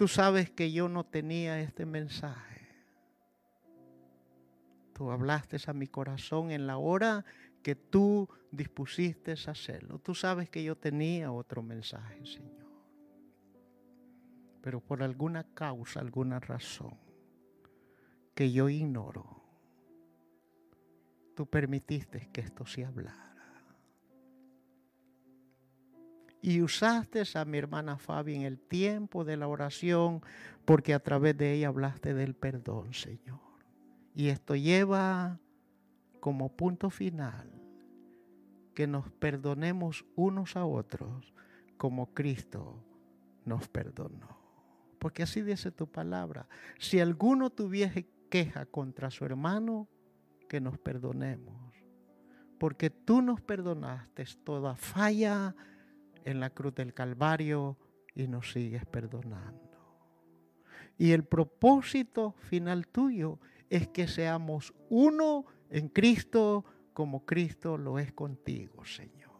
Tú sabes que yo no tenía este mensaje. Tú hablaste a mi corazón en la hora que tú dispusiste a hacerlo. Tú sabes que yo tenía otro mensaje, Señor. Pero por alguna causa, alguna razón que yo ignoro, tú permitiste que esto se hablara. Y usaste a mi hermana Fabi en el tiempo de la oración porque a través de ella hablaste del perdón, Señor. Y esto lleva como punto final que nos perdonemos unos a otros como Cristo nos perdonó. Porque así dice tu palabra. Si alguno tuviese queja contra su hermano, que nos perdonemos. Porque tú nos perdonaste toda falla en la cruz del Calvario y nos sigues perdonando. Y el propósito final tuyo es que seamos uno en Cristo como Cristo lo es contigo, Señor.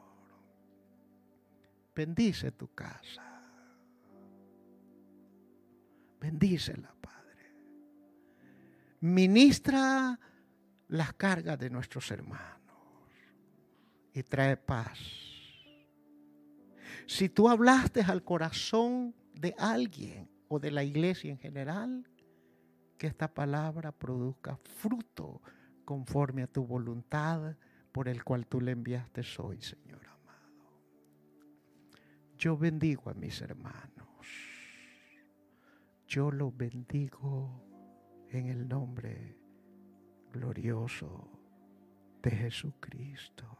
Bendice tu casa. Bendícela, Padre. Ministra las cargas de nuestros hermanos y trae paz si tú hablaste al corazón de alguien o de la iglesia en general, que esta palabra produzca fruto conforme a tu voluntad por el cual tú le enviaste hoy, Señor amado. Yo bendigo a mis hermanos. Yo los bendigo en el nombre glorioso de Jesucristo.